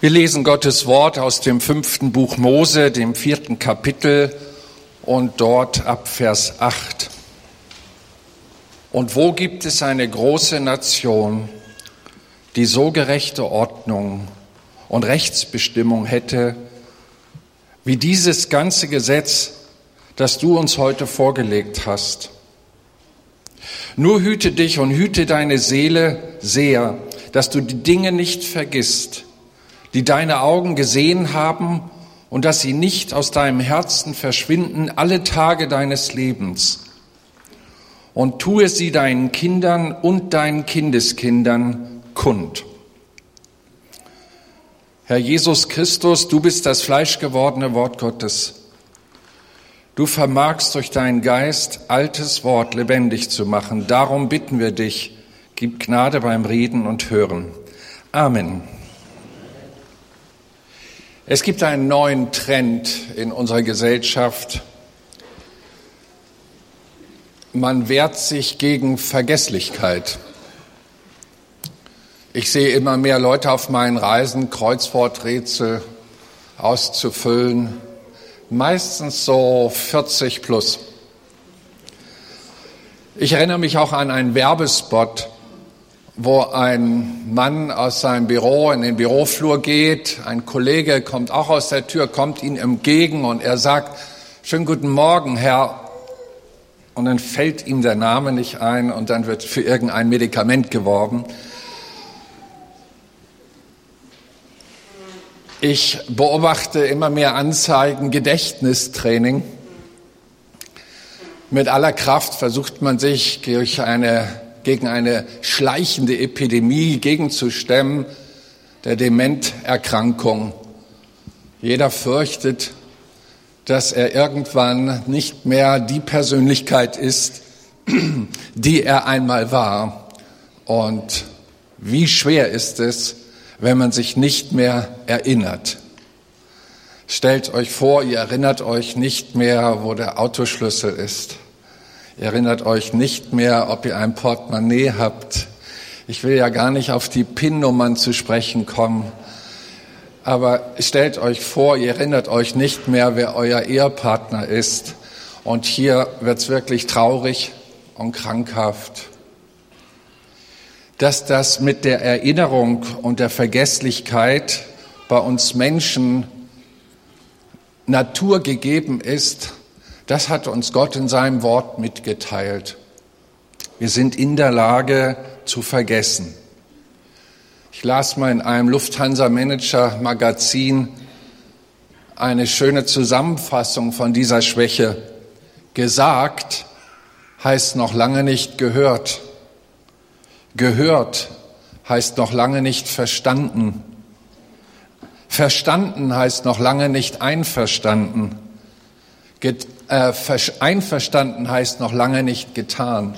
Wir lesen Gottes Wort aus dem fünften Buch Mose, dem vierten Kapitel und dort ab Vers 8. Und wo gibt es eine große Nation, die so gerechte Ordnung und Rechtsbestimmung hätte, wie dieses ganze Gesetz, das du uns heute vorgelegt hast? Nur hüte dich und hüte deine Seele sehr, dass du die Dinge nicht vergisst, die deine Augen gesehen haben und dass sie nicht aus deinem Herzen verschwinden alle Tage deines Lebens. Und tue sie deinen Kindern und deinen Kindeskindern kund. Herr Jesus Christus, du bist das fleischgewordene Wort Gottes. Du vermagst durch deinen Geist altes Wort lebendig zu machen. Darum bitten wir dich, gib Gnade beim Reden und Hören. Amen. Es gibt einen neuen Trend in unserer Gesellschaft. Man wehrt sich gegen Vergesslichkeit. Ich sehe immer mehr Leute auf meinen Reisen, Kreuzworträtsel auszufüllen, meistens so 40 plus. Ich erinnere mich auch an einen Werbespot, wo ein Mann aus seinem Büro in den Büroflur geht. Ein Kollege kommt auch aus der Tür, kommt ihm entgegen und er sagt, schönen guten Morgen, Herr. Und dann fällt ihm der Name nicht ein und dann wird für irgendein Medikament geworben. Ich beobachte immer mehr Anzeigen, Gedächtnistraining. Mit aller Kraft versucht man sich durch eine gegen eine schleichende Epidemie gegenzustemmen, der Dementerkrankung. Jeder fürchtet, dass er irgendwann nicht mehr die Persönlichkeit ist, die er einmal war. Und wie schwer ist es, wenn man sich nicht mehr erinnert. Stellt euch vor, ihr erinnert euch nicht mehr, wo der Autoschlüssel ist. Erinnert euch nicht mehr, ob ihr ein Portemonnaie habt. Ich will ja gar nicht auf die PIN-Nummern zu sprechen kommen. Aber stellt euch vor, ihr erinnert euch nicht mehr, wer euer Ehepartner ist. Und hier wird's wirklich traurig und krankhaft. Dass das mit der Erinnerung und der Vergesslichkeit bei uns Menschen naturgegeben ist, das hat uns Gott in seinem Wort mitgeteilt. Wir sind in der Lage zu vergessen. Ich las mal in einem Lufthansa-Manager-Magazin eine schöne Zusammenfassung von dieser Schwäche. Gesagt heißt noch lange nicht gehört. Gehört heißt noch lange nicht verstanden. Verstanden heißt noch lange nicht einverstanden. Äh, einverstanden heißt noch lange nicht getan.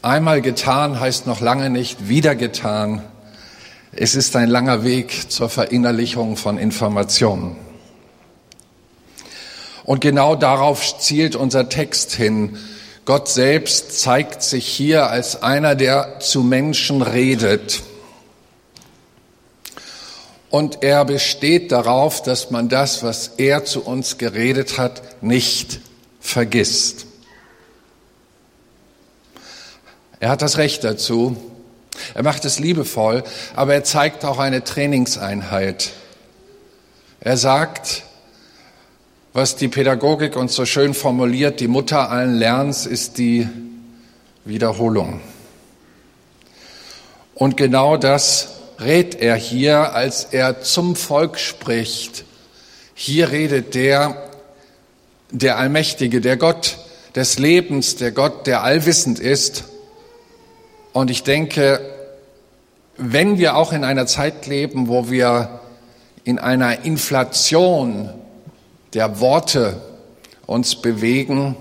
Einmal getan heißt noch lange nicht wieder getan. Es ist ein langer Weg zur Verinnerlichung von Informationen. Und genau darauf zielt unser Text hin. Gott selbst zeigt sich hier als einer, der zu Menschen redet. Und er besteht darauf, dass man das, was er zu uns geredet hat, nicht vergisst. Er hat das Recht dazu. Er macht es liebevoll, aber er zeigt auch eine Trainingseinheit. Er sagt, was die Pädagogik uns so schön formuliert, die Mutter allen Lernens ist die Wiederholung. Und genau das rät er hier, als er zum Volk spricht. Hier redet der, der Allmächtige, der Gott des Lebens, der Gott, der allwissend ist. Und ich denke, wenn wir auch in einer Zeit leben, wo wir in einer Inflation der Worte uns bewegen,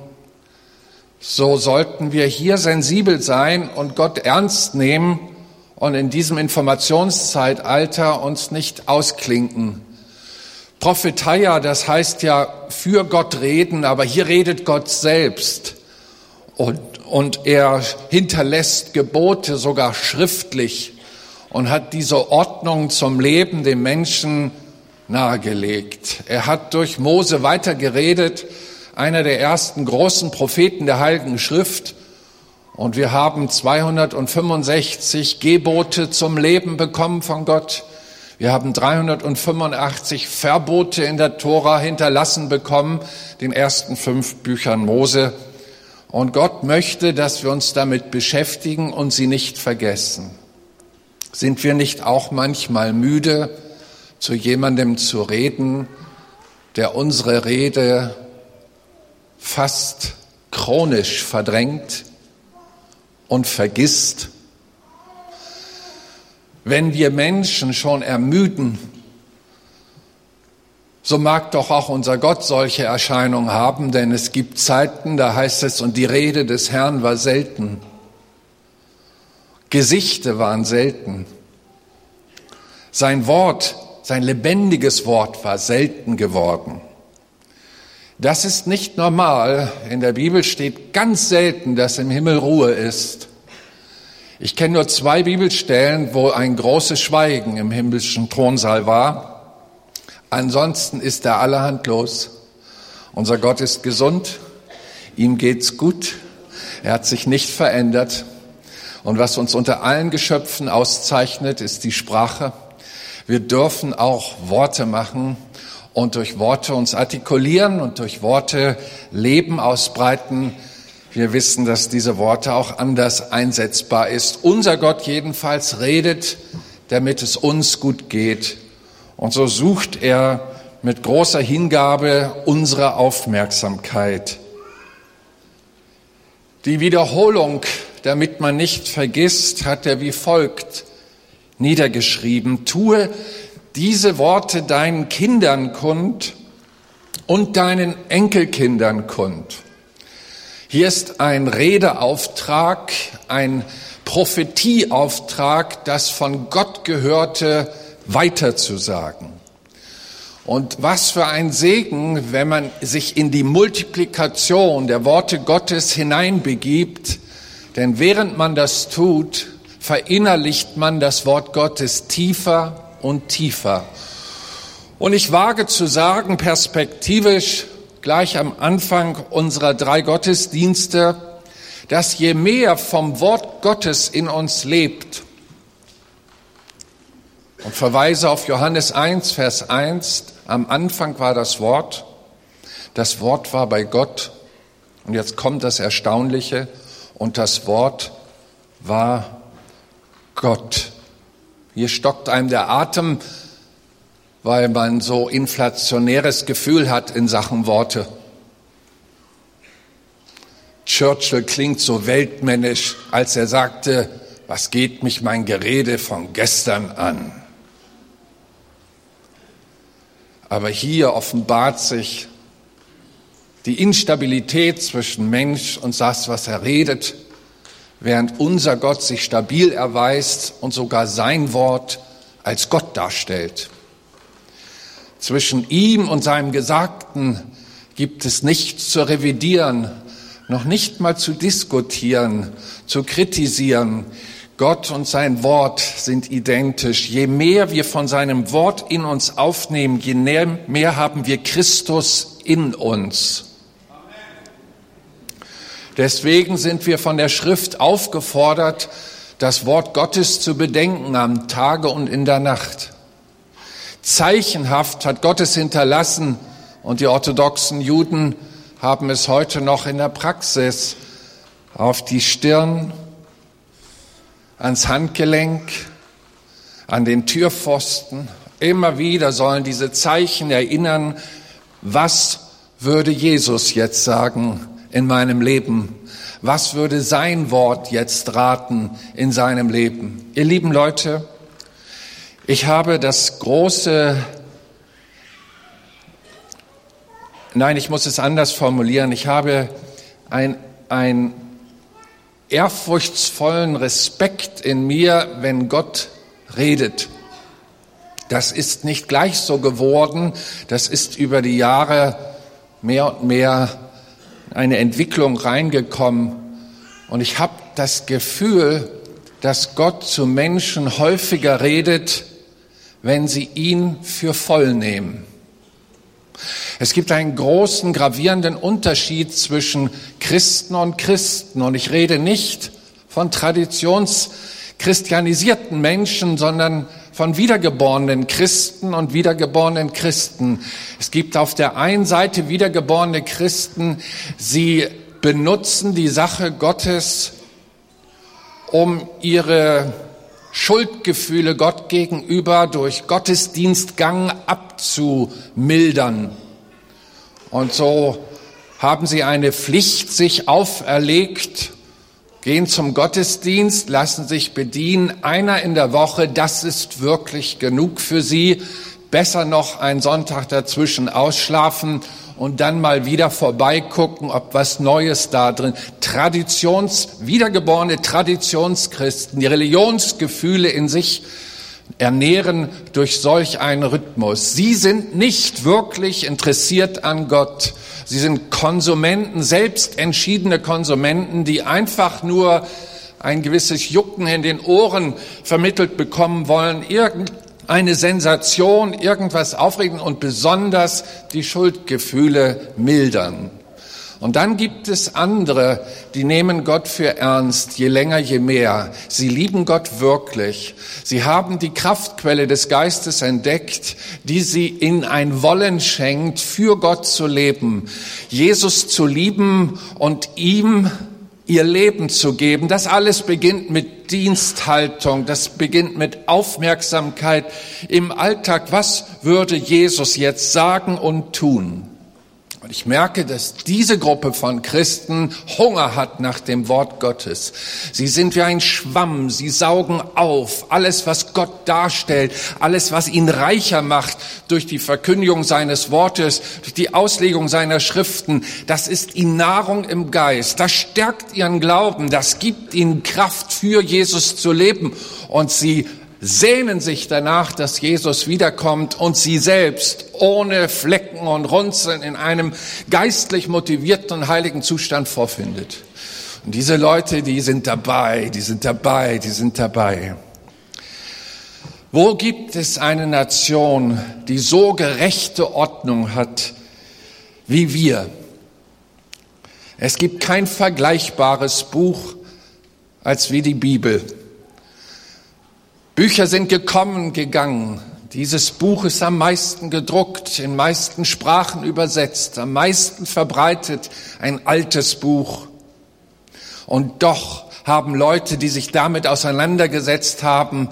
so sollten wir hier sensibel sein und Gott ernst nehmen und in diesem Informationszeitalter uns nicht ausklinken. Prophetia, das heißt ja für Gott reden, aber hier redet Gott selbst. Und, und er hinterlässt Gebote sogar schriftlich. und hat diese Ordnung zum Leben dem Menschen nahegelegt. Er hat durch Mose weitergeredet, einer der ersten großen Propheten der Heiligen Schrift. Und wir haben 265 Gebote zum Leben bekommen von Gott. Wir haben 385 Verbote in der Tora hinterlassen bekommen, den ersten fünf Büchern Mose. Und Gott möchte, dass wir uns damit beschäftigen und sie nicht vergessen. Sind wir nicht auch manchmal müde, zu jemandem zu reden, der unsere Rede fast chronisch verdrängt und vergisst? Wenn wir Menschen schon ermüden, so mag doch auch unser Gott solche Erscheinungen haben, denn es gibt Zeiten, da heißt es, und die Rede des Herrn war selten. Gesichte waren selten. Sein Wort, sein lebendiges Wort war selten geworden. Das ist nicht normal. In der Bibel steht ganz selten, dass im Himmel Ruhe ist. Ich kenne nur zwei Bibelstellen, wo ein großes Schweigen im himmlischen Thronsaal war. Ansonsten ist er allerhand los. Unser Gott ist gesund, ihm geht's gut, er hat sich nicht verändert. Und was uns unter allen Geschöpfen auszeichnet, ist die Sprache. Wir dürfen auch Worte machen und durch Worte uns artikulieren und durch Worte Leben ausbreiten. Wir wissen, dass diese Worte auch anders einsetzbar ist. Unser Gott jedenfalls redet, damit es uns gut geht. Und so sucht er mit großer Hingabe unsere Aufmerksamkeit. Die Wiederholung, damit man nicht vergisst, hat er wie folgt niedergeschrieben. Tue diese Worte deinen Kindern kund und deinen Enkelkindern kund. Hier ist ein Redeauftrag, ein Prophetieauftrag, das von Gott gehörte weiterzusagen. Und was für ein Segen, wenn man sich in die Multiplikation der Worte Gottes hineinbegibt, denn während man das tut, verinnerlicht man das Wort Gottes tiefer und tiefer. Und ich wage zu sagen, perspektivisch, gleich am Anfang unserer drei Gottesdienste, dass je mehr vom Wort Gottes in uns lebt, und verweise auf Johannes 1, Vers 1, am Anfang war das Wort, das Wort war bei Gott, und jetzt kommt das Erstaunliche, und das Wort war Gott. Hier stockt einem der Atem, weil man so inflationäres Gefühl hat in Sachen Worte. Churchill klingt so weltmännisch, als er sagte, was geht mich mein Gerede von gestern an? Aber hier offenbart sich die Instabilität zwischen Mensch und das, was er redet, während unser Gott sich stabil erweist und sogar sein Wort als Gott darstellt. Zwischen ihm und seinem Gesagten gibt es nichts zu revidieren, noch nicht mal zu diskutieren, zu kritisieren. Gott und sein Wort sind identisch. Je mehr wir von seinem Wort in uns aufnehmen, je mehr haben wir Christus in uns. Deswegen sind wir von der Schrift aufgefordert, das Wort Gottes zu bedenken am Tage und in der Nacht. Zeichenhaft hat Gottes hinterlassen und die orthodoxen Juden haben es heute noch in der Praxis auf die Stirn, ans Handgelenk, an den Türpfosten. Immer wieder sollen diese Zeichen erinnern, was würde Jesus jetzt sagen in meinem Leben? Was würde sein Wort jetzt raten in seinem Leben? Ihr lieben Leute, ich habe das große, nein, ich muss es anders formulieren, ich habe ein, ein ehrfurchtsvollen Respekt in mir, wenn Gott redet. Das ist nicht gleich so geworden, das ist über die Jahre mehr und mehr eine Entwicklung reingekommen. Und ich habe das Gefühl, dass Gott zu Menschen häufiger redet, wenn sie ihn für voll nehmen. Es gibt einen großen, gravierenden Unterschied zwischen Christen und Christen. Und ich rede nicht von traditionschristianisierten Menschen, sondern von wiedergeborenen Christen und wiedergeborenen Christen. Es gibt auf der einen Seite wiedergeborene Christen, sie benutzen die Sache Gottes, um ihre Schuldgefühle Gott gegenüber durch Gottesdienstgang abzumildern. Und so haben sie eine Pflicht sich auferlegt, gehen zum Gottesdienst, lassen sich bedienen, einer in der Woche, das ist wirklich genug für sie. Besser noch einen Sonntag dazwischen ausschlafen und dann mal wieder vorbeigucken, ob was Neues da drin. Traditions, wiedergeborene Traditionschristen, die Religionsgefühle in sich ernähren durch solch einen Rhythmus. Sie sind nicht wirklich interessiert an Gott. Sie sind Konsumenten, selbst entschiedene Konsumenten, die einfach nur ein gewisses Jucken in den Ohren vermittelt bekommen wollen, irgendeine Sensation, irgendwas aufregen und besonders die Schuldgefühle mildern. Und dann gibt es andere, die nehmen Gott für ernst, je länger, je mehr. Sie lieben Gott wirklich. Sie haben die Kraftquelle des Geistes entdeckt, die sie in ein Wollen schenkt, für Gott zu leben, Jesus zu lieben und ihm ihr Leben zu geben. Das alles beginnt mit Diensthaltung, das beginnt mit Aufmerksamkeit im Alltag. Was würde Jesus jetzt sagen und tun? Und ich merke, dass diese Gruppe von Christen Hunger hat nach dem Wort Gottes. Sie sind wie ein Schwamm, sie saugen auf alles, was Gott darstellt, alles, was ihn reicher macht durch die Verkündigung seines Wortes, durch die Auslegung seiner Schriften. Das ist ihnen Nahrung im Geist, das stärkt ihren Glauben, das gibt ihnen Kraft für Jesus zu leben und sie sehnen sich danach, dass Jesus wiederkommt und sie selbst ohne Flecken und Runzeln in einem geistlich motivierten und heiligen Zustand vorfindet. Und diese Leute, die sind dabei, die sind dabei, die sind dabei. Wo gibt es eine Nation, die so gerechte Ordnung hat wie wir? Es gibt kein vergleichbares Buch als wie die Bibel. Bücher sind gekommen, gegangen. Dieses Buch ist am meisten gedruckt, in meisten Sprachen übersetzt, am meisten verbreitet, ein altes Buch. Und doch haben Leute, die sich damit auseinandergesetzt haben,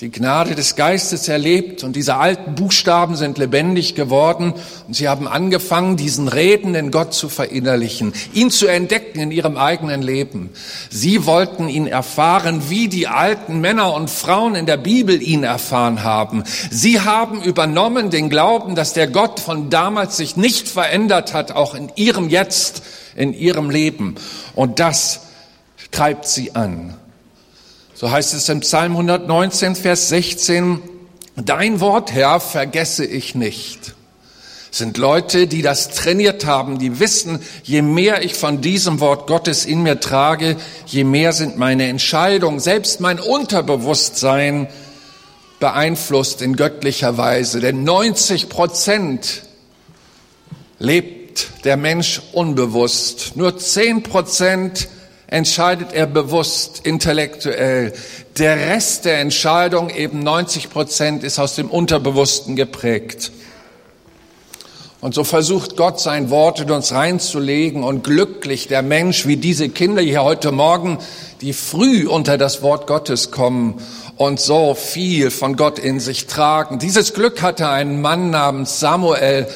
die Gnade des Geistes erlebt und diese alten Buchstaben sind lebendig geworden und sie haben angefangen, diesen redenden Gott zu verinnerlichen, ihn zu entdecken in ihrem eigenen Leben. Sie wollten ihn erfahren, wie die alten Männer und Frauen in der Bibel ihn erfahren haben. Sie haben übernommen den Glauben, dass der Gott von damals sich nicht verändert hat, auch in ihrem Jetzt, in ihrem Leben. Und das treibt sie an. So heißt es im Psalm 119, Vers 16, Dein Wort, Herr, vergesse ich nicht. Es sind Leute, die das trainiert haben, die wissen, je mehr ich von diesem Wort Gottes in mir trage, je mehr sind meine Entscheidungen, selbst mein Unterbewusstsein beeinflusst in göttlicher Weise. Denn 90 Prozent lebt der Mensch unbewusst. Nur 10 Prozent entscheidet er bewusst, intellektuell. Der Rest der Entscheidung, eben 90 Prozent, ist aus dem Unterbewussten geprägt. Und so versucht Gott sein Wort in uns reinzulegen und glücklich der Mensch, wie diese Kinder hier heute Morgen, die früh unter das Wort Gottes kommen und so viel von Gott in sich tragen. Dieses Glück hatte ein Mann namens Samuel,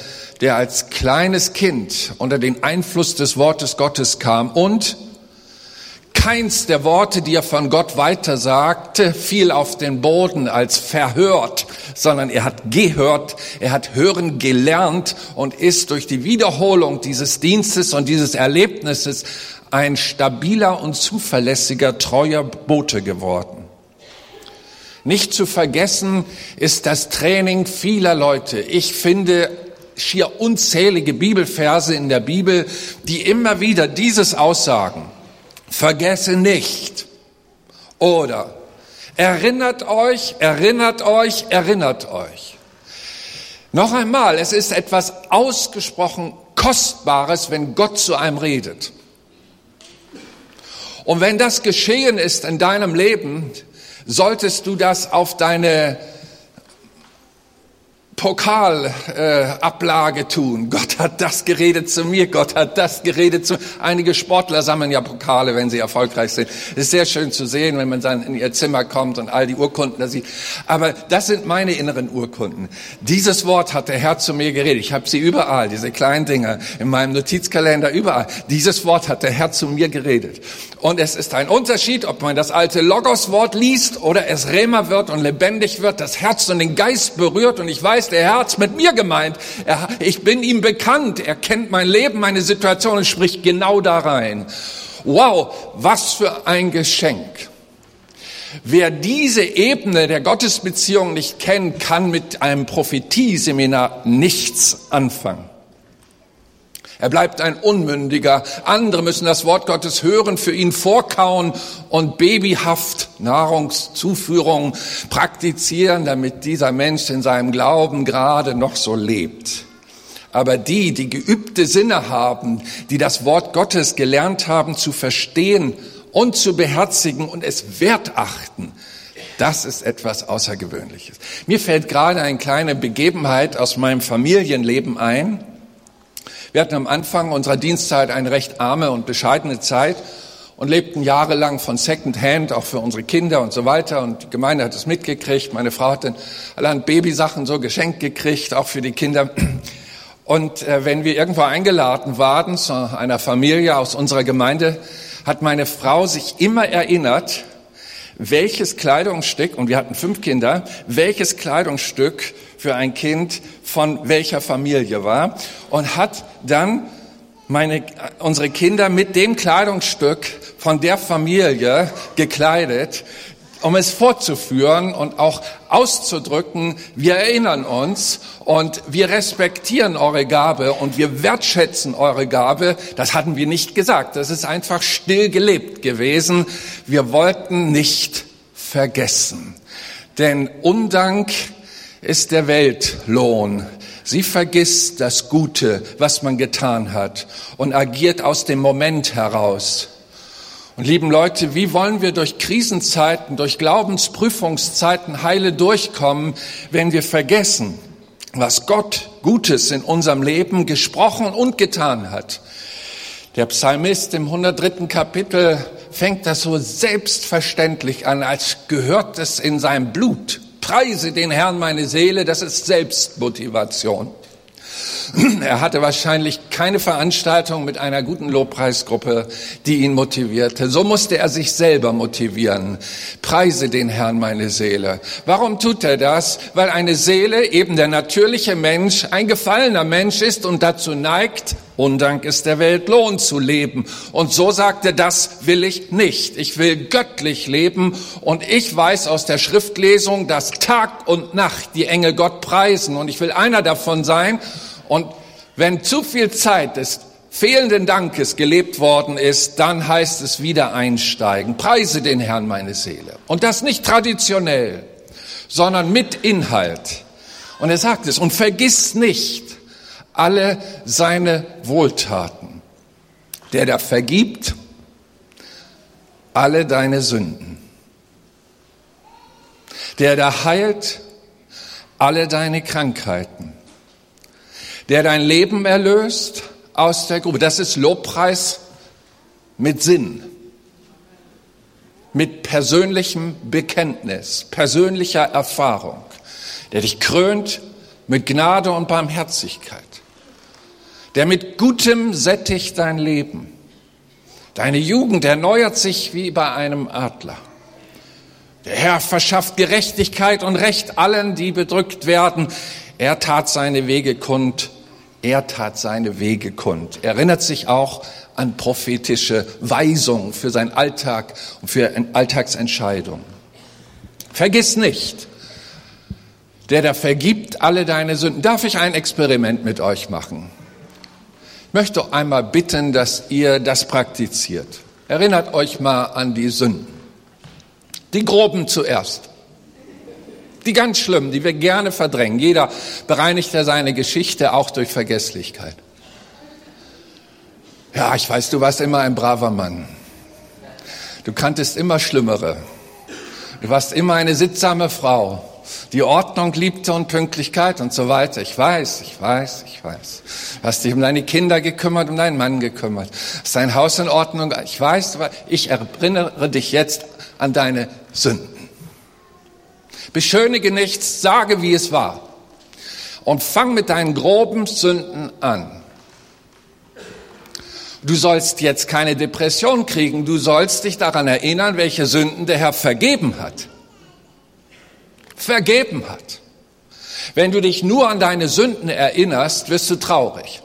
der als kleines Kind unter den Einfluss des Wortes Gottes kam und keins der Worte, die er von Gott weitersagte, fiel auf den Boden als verhört, sondern er hat gehört, er hat hören gelernt und ist durch die Wiederholung dieses Dienstes und dieses Erlebnisses ein stabiler und zuverlässiger, treuer Bote geworden. Nicht zu vergessen ist das Training vieler Leute. Ich finde schier unzählige Bibelverse in der Bibel, die immer wieder dieses aussagen. Vergesse nicht Oder erinnert euch, erinnert euch, erinnert euch. Noch einmal, es ist etwas ausgesprochen Kostbares, wenn Gott zu einem redet. Und wenn das geschehen ist in deinem Leben, solltest du das auf deine Pokalablage äh, tun. Gott hat das geredet zu mir, Gott hat das geredet zu. Einige Sportler sammeln ja Pokale, wenn sie erfolgreich sind. Ist sehr schön zu sehen, wenn man dann in ihr Zimmer kommt und all die Urkunden da sieht. Aber das sind meine inneren Urkunden. Dieses Wort hat der Herr zu mir geredet. Ich habe sie überall, diese kleinen Dinger in meinem Notizkalender überall. Dieses Wort hat der Herr zu mir geredet. Und es ist ein Unterschied, ob man das alte Logos-Wort liest oder es Rema wird und lebendig wird, das Herz und den Geist berührt. Und ich weiß, der Herr hat's mit mir gemeint. Er, ich bin ihm bekannt. Er kennt mein Leben, meine Situation und spricht genau da rein. Wow, was für ein Geschenk. Wer diese Ebene der Gottesbeziehung nicht kennt, kann mit einem Prophetieseminar nichts anfangen. Er bleibt ein Unmündiger. Andere müssen das Wort Gottes hören, für ihn vorkauen und babyhaft Nahrungszuführung praktizieren, damit dieser Mensch in seinem Glauben gerade noch so lebt. Aber die, die geübte Sinne haben, die das Wort Gottes gelernt haben zu verstehen und zu beherzigen und es wert achten, das ist etwas Außergewöhnliches. Mir fällt gerade eine kleine Begebenheit aus meinem Familienleben ein. Wir hatten am Anfang unserer Dienstzeit eine recht arme und bescheidene Zeit und lebten jahrelang von Second Hand, auch für unsere Kinder und so weiter. Und die Gemeinde hat es mitgekriegt. Meine Frau hat dann allein Babysachen so geschenkt gekriegt, auch für die Kinder. Und äh, wenn wir irgendwo eingeladen waren zu einer Familie aus unserer Gemeinde, hat meine Frau sich immer erinnert, welches Kleidungsstück, und wir hatten fünf Kinder, welches Kleidungsstück für ein Kind von welcher Familie war und hat dann meine, unsere Kinder mit dem Kleidungsstück von der Familie gekleidet, um es fortzuführen und auch auszudrücken, wir erinnern uns und wir respektieren eure Gabe und wir wertschätzen eure Gabe. Das hatten wir nicht gesagt. Das ist einfach still gelebt gewesen. Wir wollten nicht vergessen. Denn Undank ist der Weltlohn. Sie vergisst das Gute, was man getan hat und agiert aus dem Moment heraus. Und lieben Leute, wie wollen wir durch Krisenzeiten, durch Glaubensprüfungszeiten heile durchkommen, wenn wir vergessen, was Gott Gutes in unserem Leben gesprochen und getan hat? Der Psalmist im 103. Kapitel fängt das so selbstverständlich an, als gehört es in seinem Blut. Preise den Herrn meine Seele, das ist Selbstmotivation. Er hatte wahrscheinlich keine Veranstaltung mit einer guten Lobpreisgruppe, die ihn motivierte. So musste er sich selber motivieren. Preise den Herrn meine Seele. Warum tut er das? Weil eine Seele, eben der natürliche Mensch, ein gefallener Mensch ist und dazu neigt, Undank ist der Welt Lohn zu leben. Und so sagt er, das will ich nicht. Ich will göttlich leben. Und ich weiß aus der Schriftlesung, dass Tag und Nacht die Engel Gott preisen. Und ich will einer davon sein. Und wenn zu viel Zeit des fehlenden Dankes gelebt worden ist, dann heißt es wieder einsteigen. Preise den Herrn meine Seele. Und das nicht traditionell, sondern mit Inhalt. Und er sagt es, und vergiss nicht alle seine Wohltaten. Der da vergibt alle deine Sünden. Der da heilt alle deine Krankheiten der dein Leben erlöst aus der Grube. Das ist Lobpreis mit Sinn, mit persönlichem Bekenntnis, persönlicher Erfahrung, der dich krönt mit Gnade und Barmherzigkeit, der mit Gutem sättigt dein Leben. Deine Jugend erneuert sich wie bei einem Adler. Der Herr verschafft Gerechtigkeit und Recht allen, die bedrückt werden. Er tat seine Wege kund er tat seine Wege kund. Er erinnert sich auch an prophetische Weisungen für seinen Alltag und für Alltagsentscheidungen. Vergiss nicht, der da vergibt alle deine Sünden. Darf ich ein Experiment mit euch machen? Ich möchte einmal bitten, dass ihr das praktiziert. Erinnert euch mal an die Sünden. Die groben zuerst. Die ganz schlimmen, die wir gerne verdrängen. Jeder bereinigt ja seine Geschichte auch durch Vergesslichkeit. Ja, ich weiß, du warst immer ein braver Mann. Du kanntest immer Schlimmere. Du warst immer eine sittsame Frau, die Ordnung liebte und Pünktlichkeit und so weiter. Ich weiß, ich weiß, ich weiß. Du hast dich um deine Kinder gekümmert, um deinen Mann gekümmert. Hast dein Haus in Ordnung. Ich weiß, ich erinnere dich jetzt an deine Sünden. Beschönige nichts, sage, wie es war. Und fang mit deinen groben Sünden an. Du sollst jetzt keine Depression kriegen, du sollst dich daran erinnern, welche Sünden der Herr vergeben hat. Vergeben hat. Wenn du dich nur an deine Sünden erinnerst, wirst du traurig.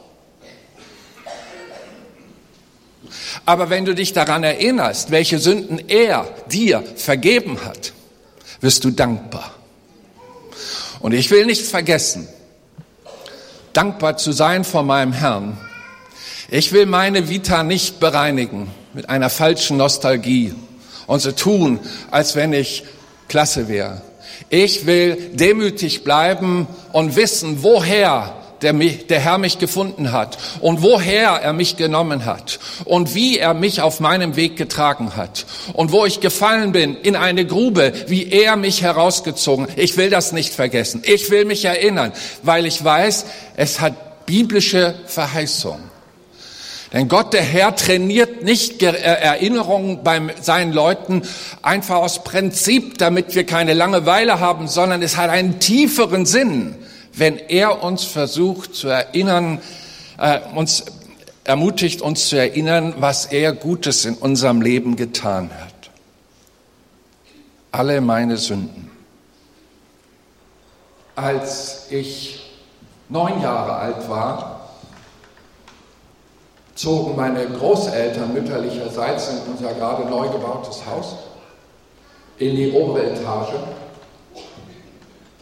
Aber wenn du dich daran erinnerst, welche Sünden er dir vergeben hat, wirst du dankbar. Und ich will nichts vergessen, dankbar zu sein vor meinem Herrn. Ich will meine Vita nicht bereinigen mit einer falschen Nostalgie und so tun, als wenn ich klasse wäre. Ich will demütig bleiben und wissen, woher der, der Herr mich gefunden hat und woher er mich genommen hat und wie er mich auf meinem Weg getragen hat und wo ich gefallen bin in eine Grube, wie er mich herausgezogen. Ich will das nicht vergessen. Ich will mich erinnern, weil ich weiß, es hat biblische Verheißung. Denn Gott, der Herr, trainiert nicht Erinnerungen bei seinen Leuten einfach aus Prinzip, damit wir keine Langeweile haben, sondern es hat einen tieferen Sinn wenn er uns versucht zu erinnern, äh, uns ermutigt, uns zu erinnern, was er Gutes in unserem Leben getan hat. Alle meine Sünden. Als ich neun Jahre alt war, zogen meine Großeltern mütterlicherseits in unser gerade neu gebautes Haus in die obere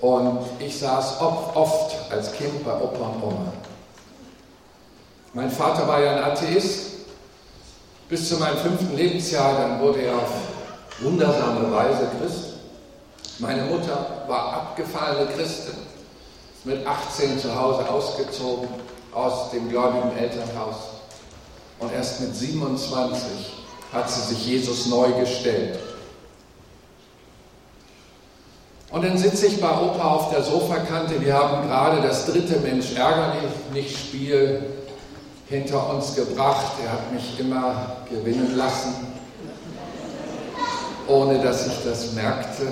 und ich saß oft als Kind bei Opa und Oma. Mein Vater war ja ein Atheist. Bis zu meinem fünften Lebensjahr, dann wurde er auf wundersame Weise Christ. Meine Mutter war abgefallene Christin, ist mit 18 zu Hause ausgezogen aus dem gläubigen Elternhaus. Und erst mit 27 hat sie sich Jesus neu gestellt. Und dann sitze ich bei Opa auf der Sofakante. Wir haben gerade das dritte Mensch ärger nicht Spiel hinter uns gebracht. Er hat mich immer gewinnen lassen, ohne dass ich das merkte.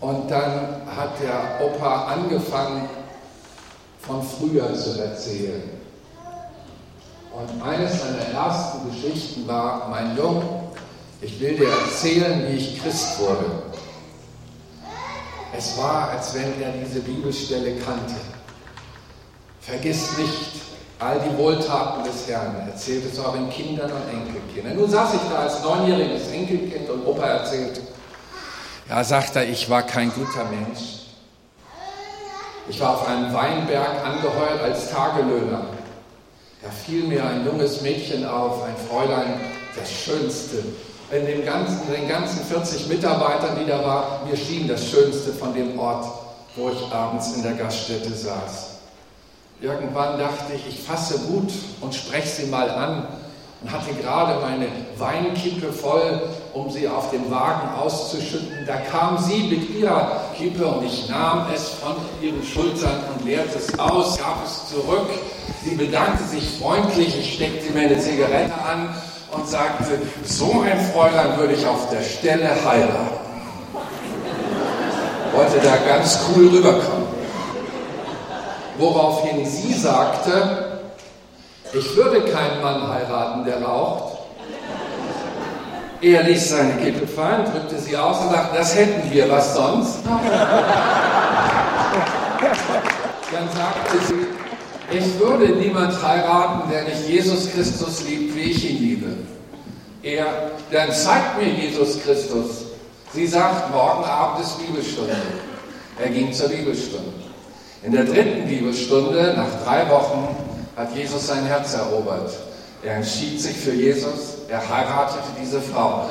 Und dann hat der Opa angefangen, von früher zu erzählen. Und eines seiner ersten Geschichten war, mein Junge, ich will dir erzählen, wie ich Christ wurde. Es war, als wenn er diese Bibelstelle kannte. Vergiss nicht all die Wohltaten des Herrn. Er erzählte es den Kindern und Enkelkindern. Nun saß ich da als neunjähriges Enkelkind und Opa erzählte. Ja, sagt er, ich war kein guter Mensch. Ich war auf einem Weinberg angeheuert als Tagelöhner. Da fiel mir ein junges Mädchen auf, ein Fräulein, das Schönste, in den ganzen, den ganzen 40 Mitarbeitern, die da waren, mir schien das Schönste von dem Ort, wo ich abends in der Gaststätte saß. Irgendwann dachte ich, ich fasse Mut und spreche sie mal an und hatte gerade meine Weinkippe voll, um sie auf den Wagen auszuschütten. Da kam sie mit ihrer Kippe und ich nahm es von ihren Schultern und leerte es aus, gab es zurück. Sie bedankte sich freundlich, ich steckte mir eine Zigarette an und sagte, so ein Fräulein würde ich auf der Stelle heiraten. Wollte da ganz cool rüberkommen. Woraufhin sie sagte, ich würde keinen Mann heiraten, der raucht. Er ließ seine Kippe fallen, drückte sie aus und sagte, das hätten wir, was sonst? Dann sagte sie, ich würde niemand heiraten, der nicht Jesus Christus liebt, wie ich ihn liebe. Er, dann zeigt mir Jesus Christus. Sie sagt, morgen Abend ist Bibelstunde. Er ging zur Bibelstunde. In der dritten Bibelstunde, nach drei Wochen, hat Jesus sein Herz erobert. Er entschied sich für Jesus, er heiratete diese Frau.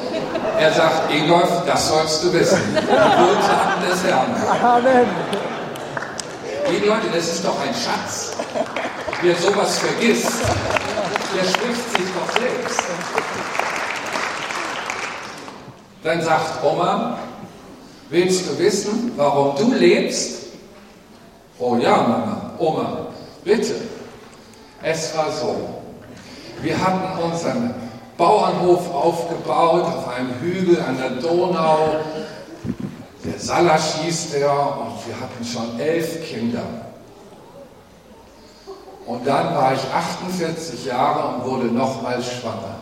Er sagt, Ingolf, das sollst du wissen. Die Wohltaten des Herrn. Amen. Liebe Leute, das ist doch ein Schatz. Wer sowas vergisst, der spricht sich doch selbst. Dann sagt Oma, willst du wissen, warum du lebst? Oh ja, Mama, Oma, bitte. Es war so, wir hatten unseren Bauernhof aufgebaut auf einem Hügel an der Donau. Der Salasch hieß der und wir hatten schon elf Kinder. Und dann war ich 48 Jahre und wurde nochmals schwanger.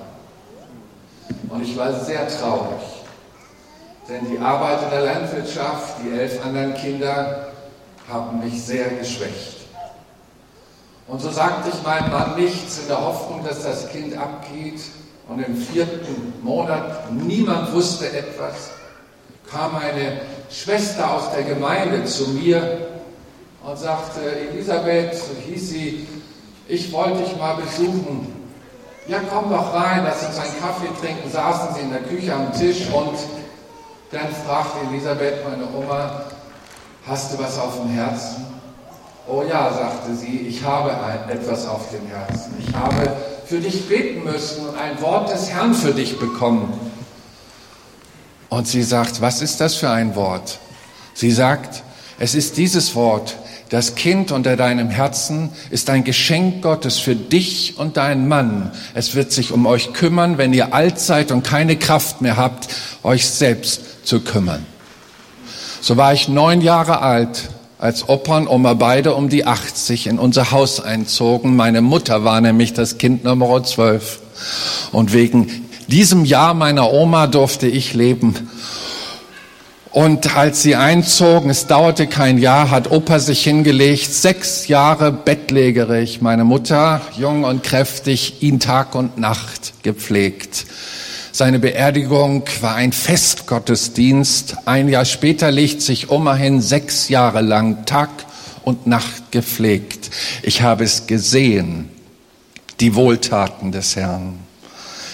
Und ich war sehr traurig, denn die Arbeit in der Landwirtschaft, die elf anderen Kinder, haben mich sehr geschwächt. Und so sagte ich meinem Mann nichts in der Hoffnung, dass das Kind abgeht. Und im vierten Monat, niemand wusste etwas, kam eine Schwester aus der Gemeinde zu mir und sagte, Elisabeth, hieß sie, ich wollte dich mal besuchen. Ja, komm doch rein, lass uns einen Kaffee trinken. Saßen sie in der Küche am Tisch und dann fragte Elisabeth, meine Oma, hast du was auf dem Herzen? Oh ja, sagte sie, ich habe ein, etwas auf dem Herzen. Ich habe für dich beten müssen und ein Wort des Herrn für dich bekommen. Und sie sagt, was ist das für ein Wort? Sie sagt, es ist dieses Wort, das Kind unter deinem Herzen ist ein Geschenk Gottes für dich und deinen Mann. Es wird sich um euch kümmern, wenn ihr alt seid und keine Kraft mehr habt, euch selbst zu kümmern. So war ich neun Jahre alt als Opa und Oma beide um die 80 in unser Haus einzogen. Meine Mutter war nämlich das Kind Nummer 12. Und wegen diesem Jahr meiner Oma durfte ich leben. Und als sie einzogen, es dauerte kein Jahr, hat Opa sich hingelegt, sechs Jahre bettlägerig, meine Mutter, jung und kräftig, ihn Tag und Nacht gepflegt. Seine Beerdigung war ein Festgottesdienst. Ein Jahr später legt sich Oma hin, sechs Jahre lang Tag und Nacht gepflegt. Ich habe es gesehen, die Wohltaten des Herrn.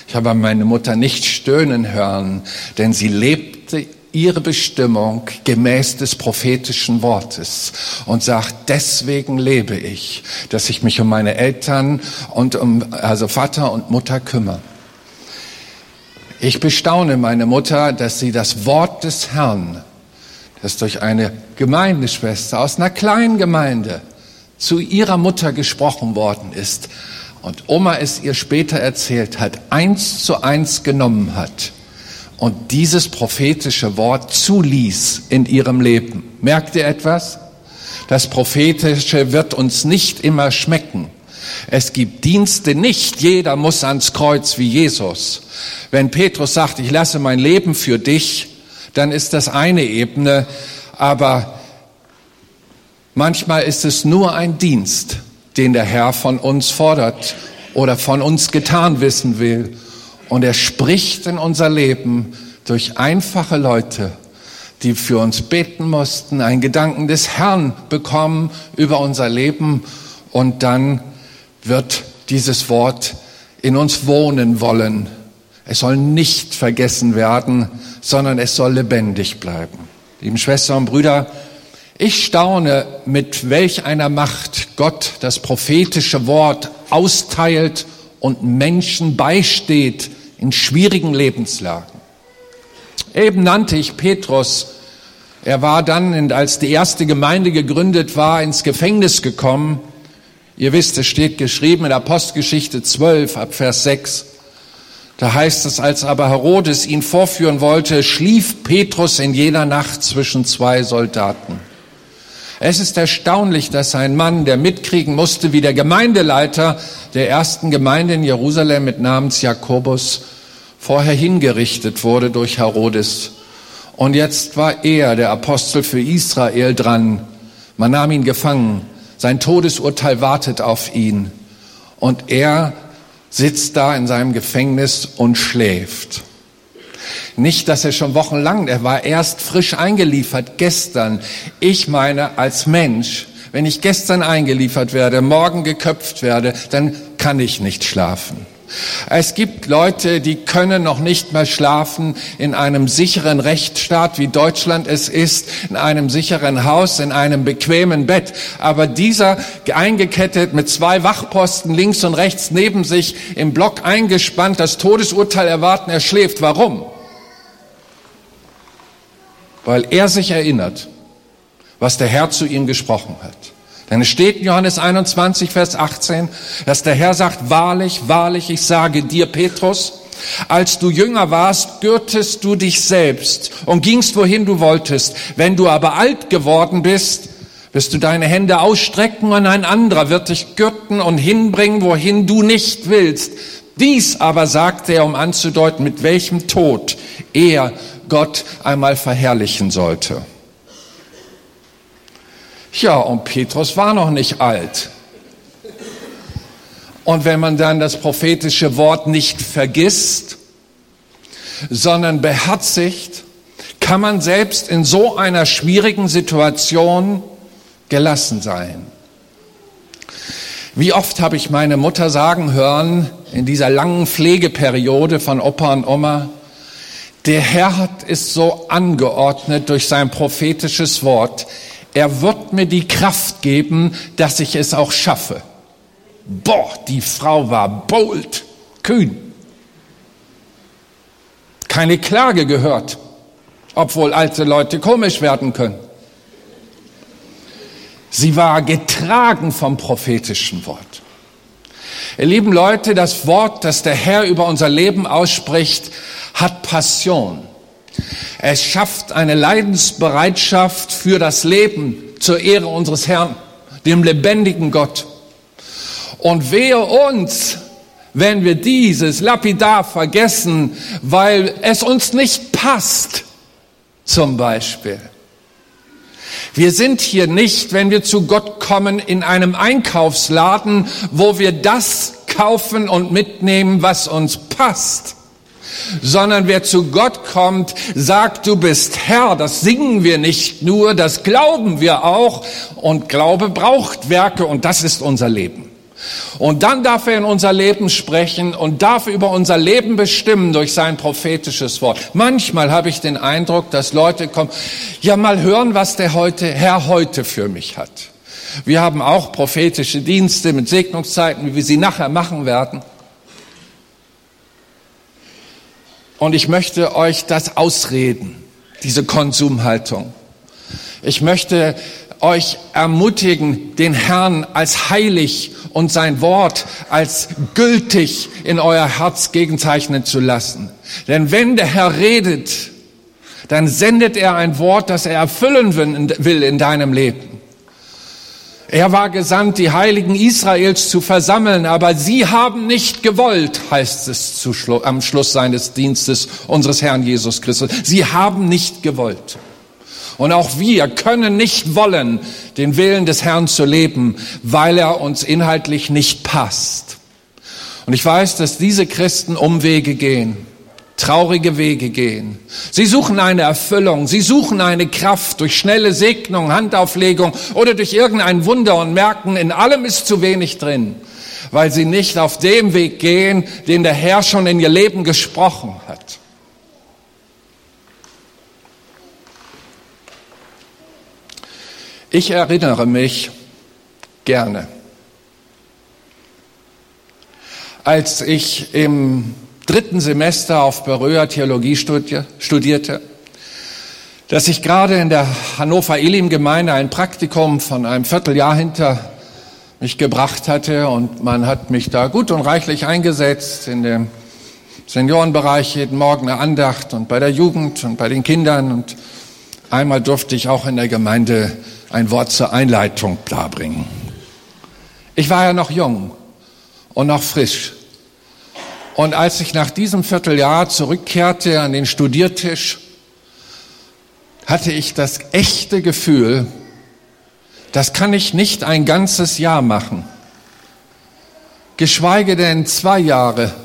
Ich habe meine Mutter nicht stöhnen hören, denn sie lebte ihre Bestimmung gemäß des prophetischen Wortes und sagt, deswegen lebe ich, dass ich mich um meine Eltern und um, also Vater und Mutter kümmere. Ich bestaune meine Mutter, dass sie das Wort des Herrn, das durch eine Gemeindeschwester aus einer kleinen Gemeinde zu ihrer Mutter gesprochen worden ist und Oma es ihr später erzählt hat, eins zu eins genommen hat und dieses prophetische Wort zuließ in ihrem Leben. Merkt ihr etwas? Das Prophetische wird uns nicht immer schmecken. Es gibt Dienste, nicht jeder muss ans Kreuz wie Jesus. Wenn Petrus sagt, ich lasse mein Leben für dich, dann ist das eine Ebene, aber manchmal ist es nur ein Dienst, den der Herr von uns fordert oder von uns getan wissen will. Und er spricht in unser Leben durch einfache Leute, die für uns beten mussten, einen Gedanken des Herrn bekommen über unser Leben und dann wird dieses Wort in uns wohnen wollen. Es soll nicht vergessen werden, sondern es soll lebendig bleiben. Lieben Schwestern und Brüder, ich staune, mit welch einer Macht Gott das prophetische Wort austeilt und Menschen beisteht in schwierigen Lebenslagen. Eben nannte ich Petrus. Er war dann, als die erste Gemeinde gegründet war, ins Gefängnis gekommen Ihr wisst, es steht geschrieben in Apostelgeschichte 12 ab Vers 6. Da heißt es, als aber Herodes ihn vorführen wollte, schlief Petrus in jener Nacht zwischen zwei Soldaten. Es ist erstaunlich, dass ein Mann, der mitkriegen musste, wie der Gemeindeleiter der ersten Gemeinde in Jerusalem mit Namens Jakobus vorher hingerichtet wurde durch Herodes. Und jetzt war er, der Apostel für Israel, dran. Man nahm ihn gefangen sein Todesurteil wartet auf ihn. Und er sitzt da in seinem Gefängnis und schläft. Nicht, dass er schon wochenlang, er war erst frisch eingeliefert, gestern. Ich meine, als Mensch, wenn ich gestern eingeliefert werde, morgen geköpft werde, dann kann ich nicht schlafen. Es gibt Leute, die können noch nicht mehr schlafen in einem sicheren Rechtsstaat, wie Deutschland es ist, in einem sicheren Haus, in einem bequemen Bett. Aber dieser eingekettet mit zwei Wachposten links und rechts neben sich im Block eingespannt, das Todesurteil erwarten, er schläft. Warum? Weil er sich erinnert, was der Herr zu ihm gesprochen hat. Denn es steht in Johannes 21, Vers 18, dass der Herr sagt, wahrlich, wahrlich, ich sage dir, Petrus, als du jünger warst, gürtest du dich selbst und gingst, wohin du wolltest. Wenn du aber alt geworden bist, wirst du deine Hände ausstrecken und ein anderer wird dich gürten und hinbringen, wohin du nicht willst. Dies aber sagte er, um anzudeuten, mit welchem Tod er Gott einmal verherrlichen sollte. Ja, und Petrus war noch nicht alt. Und wenn man dann das prophetische Wort nicht vergisst, sondern beherzigt, kann man selbst in so einer schwierigen Situation gelassen sein. Wie oft habe ich meine Mutter sagen hören in dieser langen Pflegeperiode von Opa und Oma, der Herr hat es so angeordnet durch sein prophetisches Wort. Er wird mir die Kraft geben, dass ich es auch schaffe. Boah, die Frau war bold, kühn. Keine Klage gehört, obwohl alte Leute komisch werden können. Sie war getragen vom prophetischen Wort. Ihr lieben Leute, das Wort, das der Herr über unser Leben ausspricht, hat Passion. Es schafft eine Leidensbereitschaft für das Leben zur Ehre unseres Herrn, dem lebendigen Gott. Und wehe uns, wenn wir dieses lapidar vergessen, weil es uns nicht passt, zum Beispiel. Wir sind hier nicht, wenn wir zu Gott kommen, in einem Einkaufsladen, wo wir das kaufen und mitnehmen, was uns passt sondern wer zu Gott kommt, sagt, du bist Herr. Das singen wir nicht nur, das glauben wir auch. Und Glaube braucht Werke und das ist unser Leben. Und dann darf er in unser Leben sprechen und darf über unser Leben bestimmen durch sein prophetisches Wort. Manchmal habe ich den Eindruck, dass Leute kommen, ja mal hören, was der heute, Herr heute für mich hat. Wir haben auch prophetische Dienste mit Segnungszeiten, wie wir sie nachher machen werden. Und ich möchte euch das ausreden, diese Konsumhaltung. Ich möchte euch ermutigen, den Herrn als heilig und sein Wort als gültig in euer Herz gegenzeichnen zu lassen. Denn wenn der Herr redet, dann sendet er ein Wort, das er erfüllen will in deinem Leben. Er war gesandt, die Heiligen Israels zu versammeln, aber sie haben nicht gewollt, heißt es zu, am Schluss seines Dienstes unseres Herrn Jesus Christus. Sie haben nicht gewollt. Und auch wir können nicht wollen, den Willen des Herrn zu leben, weil er uns inhaltlich nicht passt. Und ich weiß, dass diese Christen Umwege gehen traurige Wege gehen. Sie suchen eine Erfüllung, sie suchen eine Kraft durch schnelle Segnung, Handauflegung oder durch irgendein Wunder und merken, in allem ist zu wenig drin, weil sie nicht auf dem Weg gehen, den der Herr schon in ihr Leben gesprochen hat. Ich erinnere mich gerne, als ich im dritten Semester auf Beröa Theologie studierte, dass ich gerade in der Hannover Elim Gemeinde ein Praktikum von einem Vierteljahr hinter mich gebracht hatte und man hat mich da gut und reichlich eingesetzt in dem Seniorenbereich jeden Morgen eine Andacht und bei der Jugend und bei den Kindern und einmal durfte ich auch in der Gemeinde ein Wort zur Einleitung darbringen. Ich war ja noch jung und noch frisch und als ich nach diesem Vierteljahr zurückkehrte an den Studiertisch, hatte ich das echte Gefühl, das kann ich nicht ein ganzes Jahr machen, geschweige denn zwei Jahre,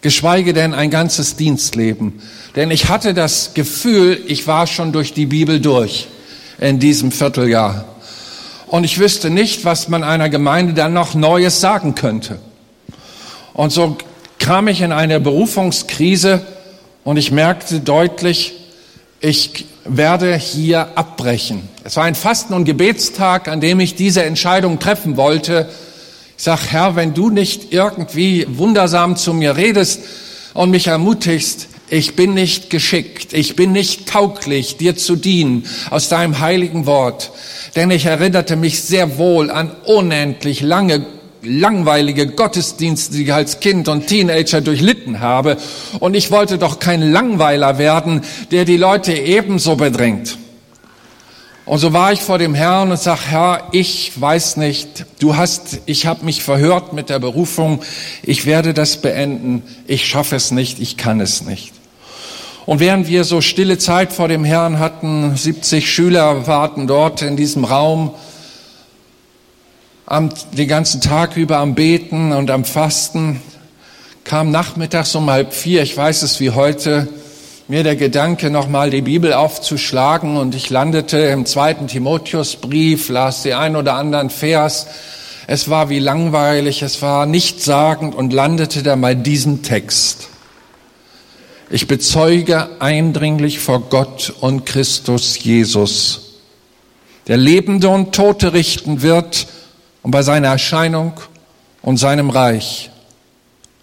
geschweige denn ein ganzes Dienstleben. Denn ich hatte das Gefühl, ich war schon durch die Bibel durch in diesem Vierteljahr. Und ich wüsste nicht, was man einer Gemeinde dann noch Neues sagen könnte. Und so kam ich in eine Berufungskrise und ich merkte deutlich, ich werde hier abbrechen. Es war ein Fasten- und Gebetstag, an dem ich diese Entscheidung treffen wollte. Ich sag, Herr, wenn du nicht irgendwie wundersam zu mir redest und mich ermutigst, ich bin nicht geschickt, ich bin nicht tauglich, dir zu dienen aus deinem heiligen Wort. Denn ich erinnerte mich sehr wohl an unendlich lange langweilige Gottesdienste, die ich als Kind und Teenager durchlitten habe. Und ich wollte doch kein Langweiler werden, der die Leute ebenso bedrängt. Und so war ich vor dem Herrn und sag, Herr, ich weiß nicht, du hast, ich habe mich verhört mit der Berufung, ich werde das beenden, ich schaffe es nicht, ich kann es nicht. Und während wir so stille Zeit vor dem Herrn hatten, 70 Schüler warten dort in diesem Raum, am, den ganzen Tag über am Beten und am Fasten, kam nachmittags um halb vier, ich weiß es wie heute, mir der Gedanke, nochmal die Bibel aufzuschlagen und ich landete im zweiten Timotheusbrief, las die ein oder anderen Vers. Es war wie langweilig, es war nichtssagend und landete da bei diesem Text. Ich bezeuge eindringlich vor Gott und Christus Jesus, der Lebende und Tote richten wird und bei seiner Erscheinung und seinem Reich.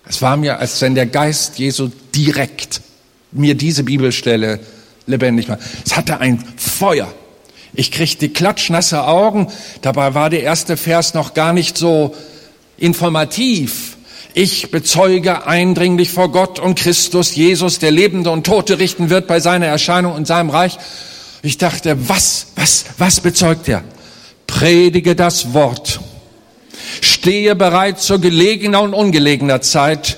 Es war mir, als wenn der Geist Jesu direkt mir diese Bibelstelle lebendig macht. Es hatte ein Feuer. Ich kriegte klatschnasse Augen. Dabei war der erste Vers noch gar nicht so informativ. Ich bezeuge eindringlich vor Gott und Christus, Jesus, der Lebende und Tote richten wird bei seiner Erscheinung und seinem Reich. Ich dachte, was, was, was bezeugt er? Predige das Wort. Stehe bereit zur gelegener und ungelegener Zeit.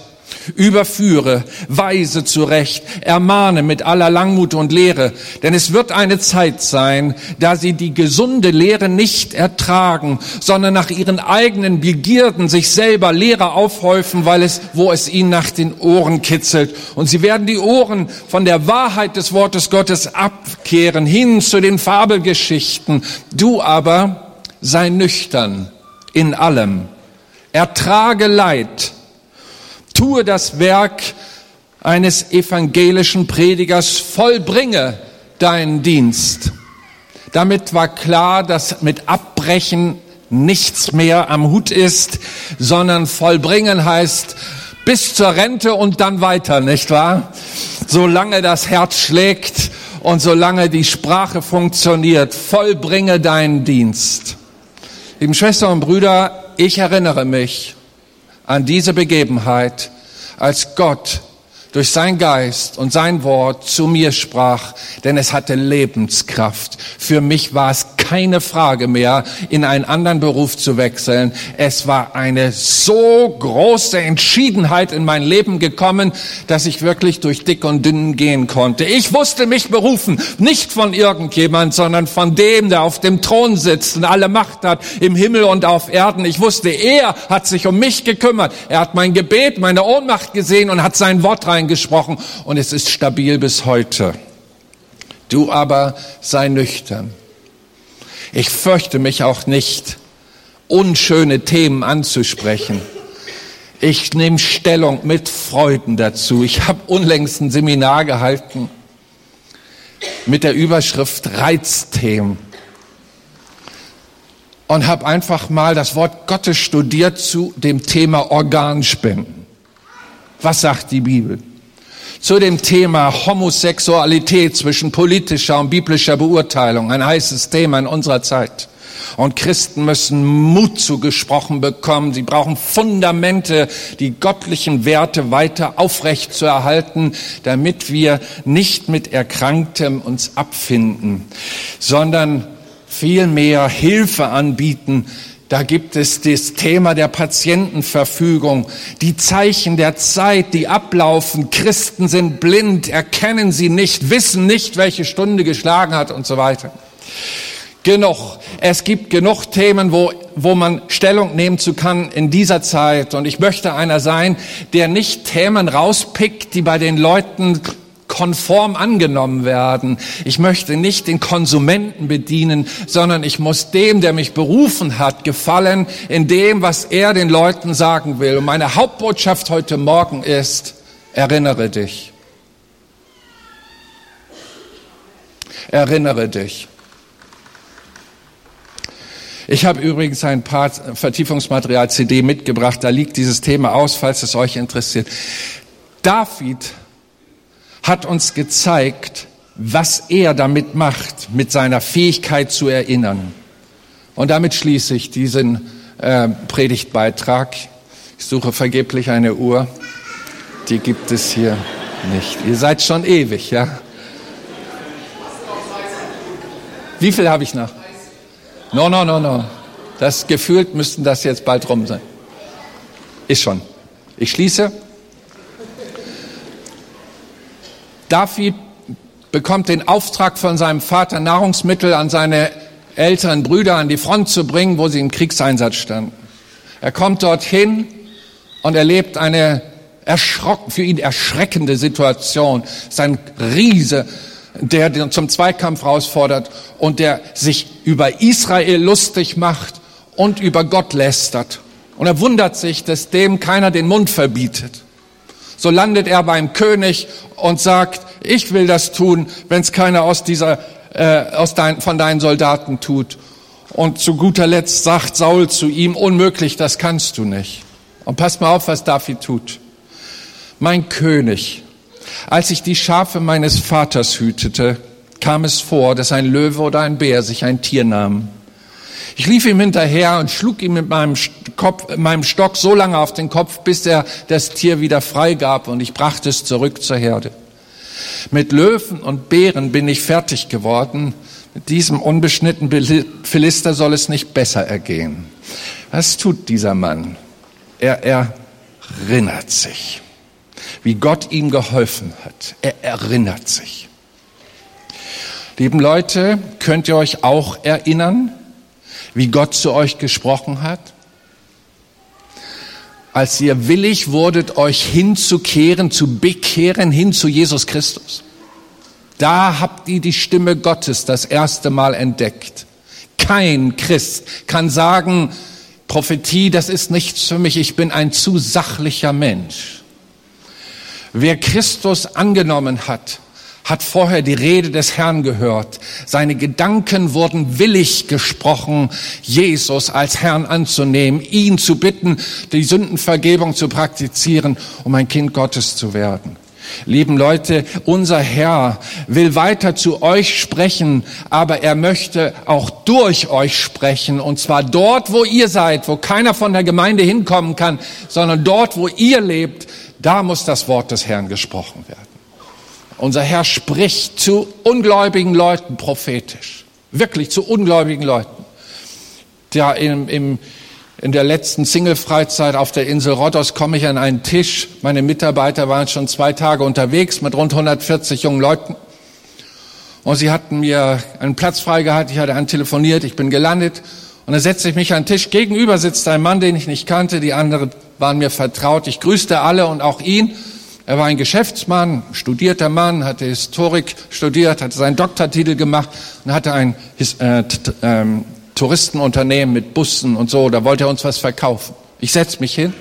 Überführe, weise zurecht, ermahne mit aller Langmut und Lehre, denn es wird eine Zeit sein, da sie die gesunde Lehre nicht ertragen, sondern nach ihren eigenen Begierden sich selber Lehre aufhäufen, weil es, wo es ihnen nach den Ohren kitzelt. Und sie werden die Ohren von der Wahrheit des Wortes Gottes abkehren, hin zu den Fabelgeschichten. Du aber sei nüchtern in allem. Ertrage Leid. Tue das Werk eines evangelischen Predigers. Vollbringe deinen Dienst. Damit war klar, dass mit Abbrechen nichts mehr am Hut ist, sondern vollbringen heißt bis zur Rente und dann weiter, nicht wahr? Solange das Herz schlägt und solange die Sprache funktioniert, vollbringe deinen Dienst. Lieben Schwestern und Brüder, ich erinnere mich an diese Begebenheit, als Gott durch sein Geist und sein Wort zu mir sprach, denn es hatte Lebenskraft. Für mich war es keine Frage mehr, in einen anderen Beruf zu wechseln. Es war eine so große Entschiedenheit in mein Leben gekommen, dass ich wirklich durch dick und dünn gehen konnte. Ich wusste mich berufen, nicht von irgendjemand, sondern von dem, der auf dem Thron sitzt und alle Macht hat im Himmel und auf Erden. Ich wusste, er hat sich um mich gekümmert. Er hat mein Gebet, meine Ohnmacht gesehen und hat sein Wort reingesprochen und es ist stabil bis heute. Du aber sei nüchtern. Ich fürchte mich auch nicht, unschöne Themen anzusprechen. Ich nehme Stellung mit Freuden dazu. Ich habe unlängst ein Seminar gehalten mit der Überschrift Reizthemen und habe einfach mal das Wort Gottes studiert zu dem Thema Organspenden. Was sagt die Bibel? Zu dem Thema Homosexualität zwischen politischer und biblischer Beurteilung, ein heißes Thema in unserer Zeit. Und Christen müssen Mut zugesprochen bekommen. Sie brauchen Fundamente, die göttlichen Werte weiter aufrecht zu erhalten, damit wir nicht mit Erkranktem uns abfinden, sondern vielmehr Hilfe anbieten, da gibt es das Thema der Patientenverfügung, die Zeichen der Zeit, die ablaufen. Christen sind blind, erkennen sie nicht, wissen nicht, welche Stunde geschlagen hat und so weiter. Genug. Es gibt genug Themen, wo, wo man Stellung nehmen zu kann in dieser Zeit. Und ich möchte einer sein, der nicht Themen rauspickt, die bei den Leuten konform angenommen werden. Ich möchte nicht den Konsumenten bedienen, sondern ich muss dem, der mich berufen hat, gefallen in dem, was er den Leuten sagen will. Und meine Hauptbotschaft heute Morgen ist, erinnere dich. Erinnere dich. Ich habe übrigens ein paar Vertiefungsmaterial CD mitgebracht, da liegt dieses Thema aus, falls es euch interessiert. David hat uns gezeigt, was er damit macht, mit seiner Fähigkeit zu erinnern. Und damit schließe ich diesen äh, Predigtbeitrag. Ich suche vergeblich eine Uhr. Die gibt es hier nicht. Ihr seid schon ewig, ja? Wie viel habe ich noch? No, no, no, no. Das gefühlt müssten das jetzt bald rum sein. Ist schon. Ich schließe. David bekommt den Auftrag von seinem Vater, Nahrungsmittel an seine älteren Brüder an die Front zu bringen, wo sie im Kriegseinsatz standen. Er kommt dorthin und erlebt eine für ihn erschreckende Situation. Sein Riese der zum Zweikampf herausfordert und der sich über Israel lustig macht und über Gott lästert. Und er wundert sich, dass dem keiner den Mund verbietet. So landet er beim König und sagt, ich will das tun, wenn es keiner aus dieser, äh, aus dein, von deinen Soldaten tut. Und zu guter Letzt sagt Saul zu ihm, unmöglich, das kannst du nicht. Und passt mal auf, was David tut. Mein König, als ich die Schafe meines Vaters hütete, kam es vor, dass ein Löwe oder ein Bär sich ein Tier nahm. Ich lief ihm hinterher und schlug ihm mit meinem, Kopf, meinem Stock so lange auf den Kopf, bis er das Tier wieder freigab und ich brachte es zurück zur Herde. Mit Löwen und Bären bin ich fertig geworden. Mit diesem unbeschnittenen Philister soll es nicht besser ergehen. Was tut dieser Mann? Er erinnert sich wie Gott ihm geholfen hat. Er erinnert sich. Lieben Leute, könnt ihr euch auch erinnern, wie Gott zu euch gesprochen hat? Als ihr willig wurdet, euch hinzukehren, zu bekehren, hin zu Jesus Christus. Da habt ihr die Stimme Gottes das erste Mal entdeckt. Kein Christ kann sagen, Prophetie, das ist nichts für mich, ich bin ein zu sachlicher Mensch. Wer Christus angenommen hat, hat vorher die Rede des Herrn gehört. Seine Gedanken wurden willig gesprochen, Jesus als Herrn anzunehmen, ihn zu bitten, die Sündenvergebung zu praktizieren, um ein Kind Gottes zu werden. Lieben Leute, unser Herr will weiter zu euch sprechen, aber er möchte auch durch euch sprechen. Und zwar dort, wo ihr seid, wo keiner von der Gemeinde hinkommen kann, sondern dort, wo ihr lebt, da muss das Wort des Herrn gesprochen werden. Unser Herr spricht zu ungläubigen Leuten prophetisch. Wirklich zu ungläubigen Leuten. Ja, im, im, in der letzten Single-Freizeit auf der Insel Rhodos komme ich an einen Tisch. Meine Mitarbeiter waren schon zwei Tage unterwegs mit rund 140 jungen Leuten. Und sie hatten mir einen Platz freigehalten. Ich hatte antelefoniert. Ich bin gelandet. Und da setzte ich mich an den Tisch. Gegenüber sitzt ein Mann, den ich nicht kannte. Die andere waren mir vertraut. Ich grüßte alle und auch ihn. Er war ein Geschäftsmann, studierter Mann, hatte Historik studiert, hatte seinen Doktortitel gemacht und hatte ein äh, ähm, Touristenunternehmen mit Bussen und so. Da wollte er uns was verkaufen. Ich setz mich hin,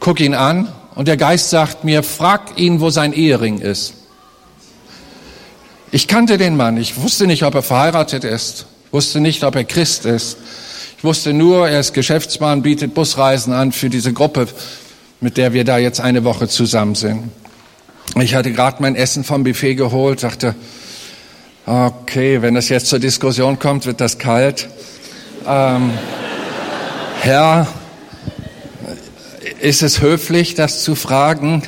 guck ihn an und der Geist sagt mir, frag ihn, wo sein Ehering ist. Ich kannte den Mann. Ich wusste nicht, ob er verheiratet ist. Wusste nicht, ob er Christ ist. Ich wusste nur, er ist Geschäftsmann, bietet Busreisen an für diese Gruppe, mit der wir da jetzt eine Woche zusammen sind. Ich hatte gerade mein Essen vom Buffet geholt, dachte, okay, wenn das jetzt zur Diskussion kommt, wird das kalt. Ähm, Herr, ist es höflich, das zu fragen?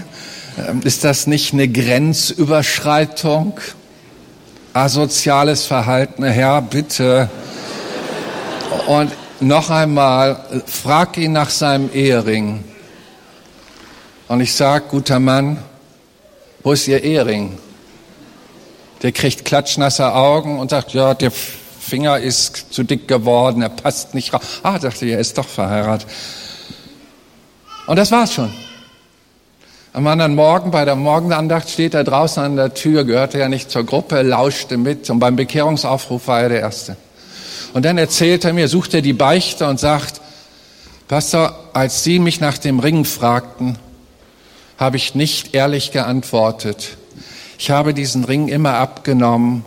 Ähm, ist das nicht eine Grenzüberschreitung? Asoziales Verhalten? Herr, bitte. Und noch einmal, frag ihn nach seinem Ehering. Und ich sag, guter Mann, wo ist Ihr Ehering? Der kriegt klatschnasse Augen und sagt, ja, der Finger ist zu dick geworden, er passt nicht raus. Ah, dachte ich, er ist doch verheiratet. Und das war's schon. Am anderen Morgen bei der Morgenandacht steht er draußen an der Tür, gehörte ja nicht zur Gruppe, lauschte mit und beim Bekehrungsaufruf war er der Erste. Und dann erzählt er mir, sucht er die Beichte und sagt, Pastor, als Sie mich nach dem Ring fragten, habe ich nicht ehrlich geantwortet. Ich habe diesen Ring immer abgenommen,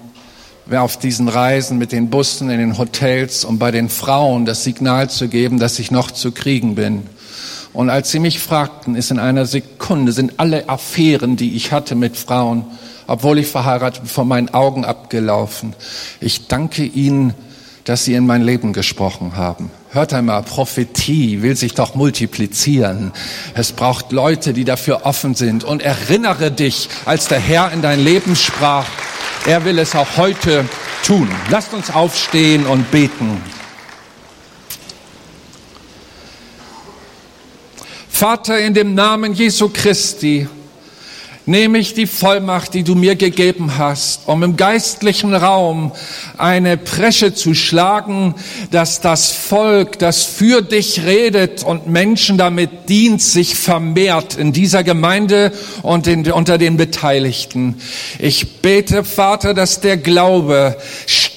auf diesen Reisen mit den Bussen in den Hotels, um bei den Frauen das Signal zu geben, dass ich noch zu kriegen bin. Und als sie mich fragten, ist in einer Sekunde, sind alle Affären, die ich hatte mit Frauen, obwohl ich verheiratet vor meinen Augen abgelaufen. Ich danke Ihnen, dass Sie in mein Leben gesprochen haben. Hört einmal, Prophetie will sich doch multiplizieren. Es braucht Leute, die dafür offen sind. Und erinnere dich, als der Herr in dein Leben sprach, er will es auch heute tun. Lasst uns aufstehen und beten. Vater, in dem Namen Jesu Christi nehme ich die Vollmacht, die du mir gegeben hast, um im geistlichen Raum eine Presche zu schlagen, dass das Volk, das für dich redet und Menschen damit dient, sich vermehrt in dieser Gemeinde und in, unter den Beteiligten. Ich bete, Vater, dass der Glaube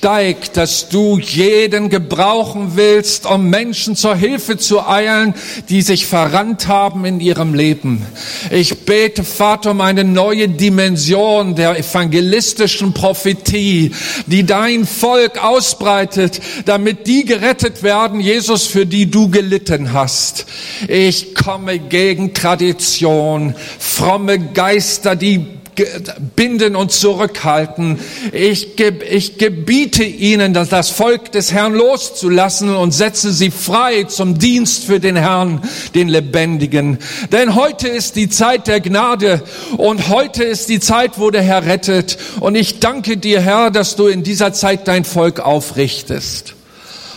steigt, dass du jeden gebrauchen willst, um Menschen zur Hilfe zu eilen, die sich verrannt haben in ihrem Leben. Ich bete, Vater, um eine neue Dimension der evangelistischen Prophetie, die dein Volk ausbreitet, damit die gerettet werden, Jesus, für die du gelitten hast. Ich komme gegen Tradition, fromme Geister, die binden und zurückhalten. Ich, ge ich gebiete ihnen, dass das Volk des Herrn loszulassen und setze sie frei zum Dienst für den Herrn, den Lebendigen. Denn heute ist die Zeit der Gnade und heute ist die Zeit, wo der Herr rettet. Und ich danke dir, Herr, dass du in dieser Zeit dein Volk aufrichtest.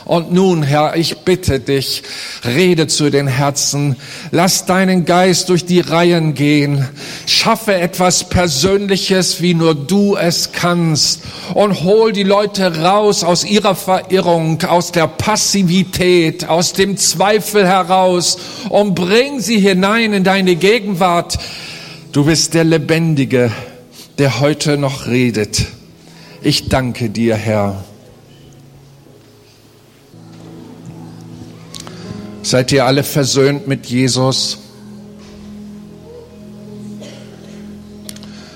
Und nun, Herr, ich bitte dich, rede zu den Herzen. Lass deinen Geist durch die Reihen gehen. Schaffe etwas Persönliches, wie nur du es kannst. Und hol die Leute raus aus ihrer Verirrung, aus der Passivität, aus dem Zweifel heraus und bring sie hinein in deine Gegenwart. Du bist der Lebendige, der heute noch redet. Ich danke dir, Herr. Seid ihr alle versöhnt mit Jesus?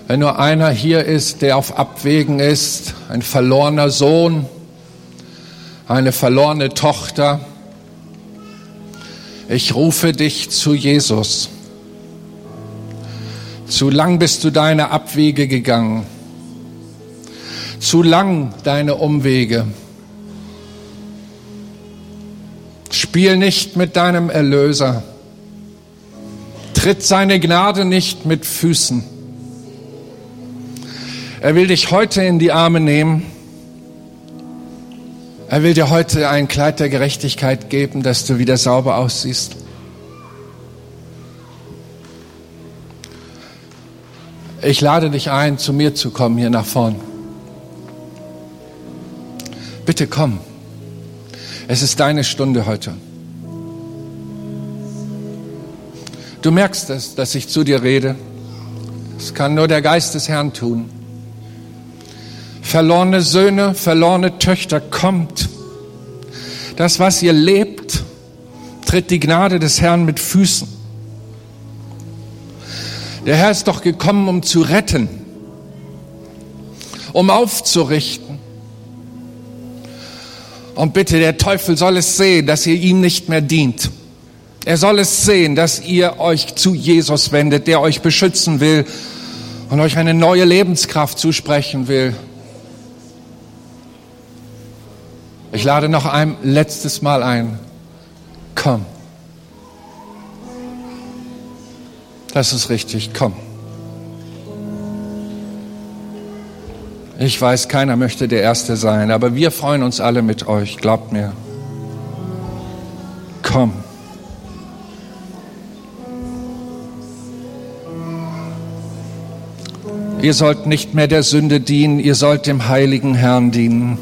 Wenn nur einer hier ist, der auf Abwägen ist, ein verlorener Sohn, eine verlorene Tochter, ich rufe dich zu Jesus. Zu lang bist du deine Abwege gegangen, zu lang deine Umwege. Spiel nicht mit deinem Erlöser. Tritt seine Gnade nicht mit Füßen. Er will dich heute in die Arme nehmen. Er will dir heute ein Kleid der Gerechtigkeit geben, dass du wieder sauber aussiehst. Ich lade dich ein, zu mir zu kommen hier nach vorn. Bitte komm. Es ist deine Stunde heute. Du merkst es, dass ich zu dir rede. Das kann nur der Geist des Herrn tun. Verlorene Söhne, verlorene Töchter, kommt. Das, was ihr lebt, tritt die Gnade des Herrn mit Füßen. Der Herr ist doch gekommen, um zu retten, um aufzurichten, und bitte, der Teufel soll es sehen, dass ihr ihm nicht mehr dient. Er soll es sehen, dass ihr euch zu Jesus wendet, der euch beschützen will und euch eine neue Lebenskraft zusprechen will. Ich lade noch ein letztes Mal ein. Komm. Das ist richtig. Komm. Ich weiß, keiner möchte der Erste sein, aber wir freuen uns alle mit euch, glaubt mir. Komm. Ihr sollt nicht mehr der Sünde dienen, ihr sollt dem heiligen Herrn dienen.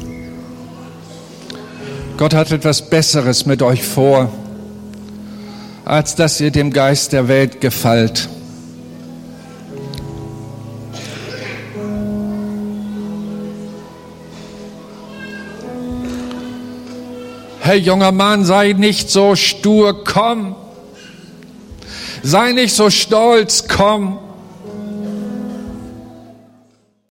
Gott hat etwas Besseres mit euch vor, als dass ihr dem Geist der Welt gefällt. Hey junger Mann, sei nicht so stur, komm. Sei nicht so stolz, komm.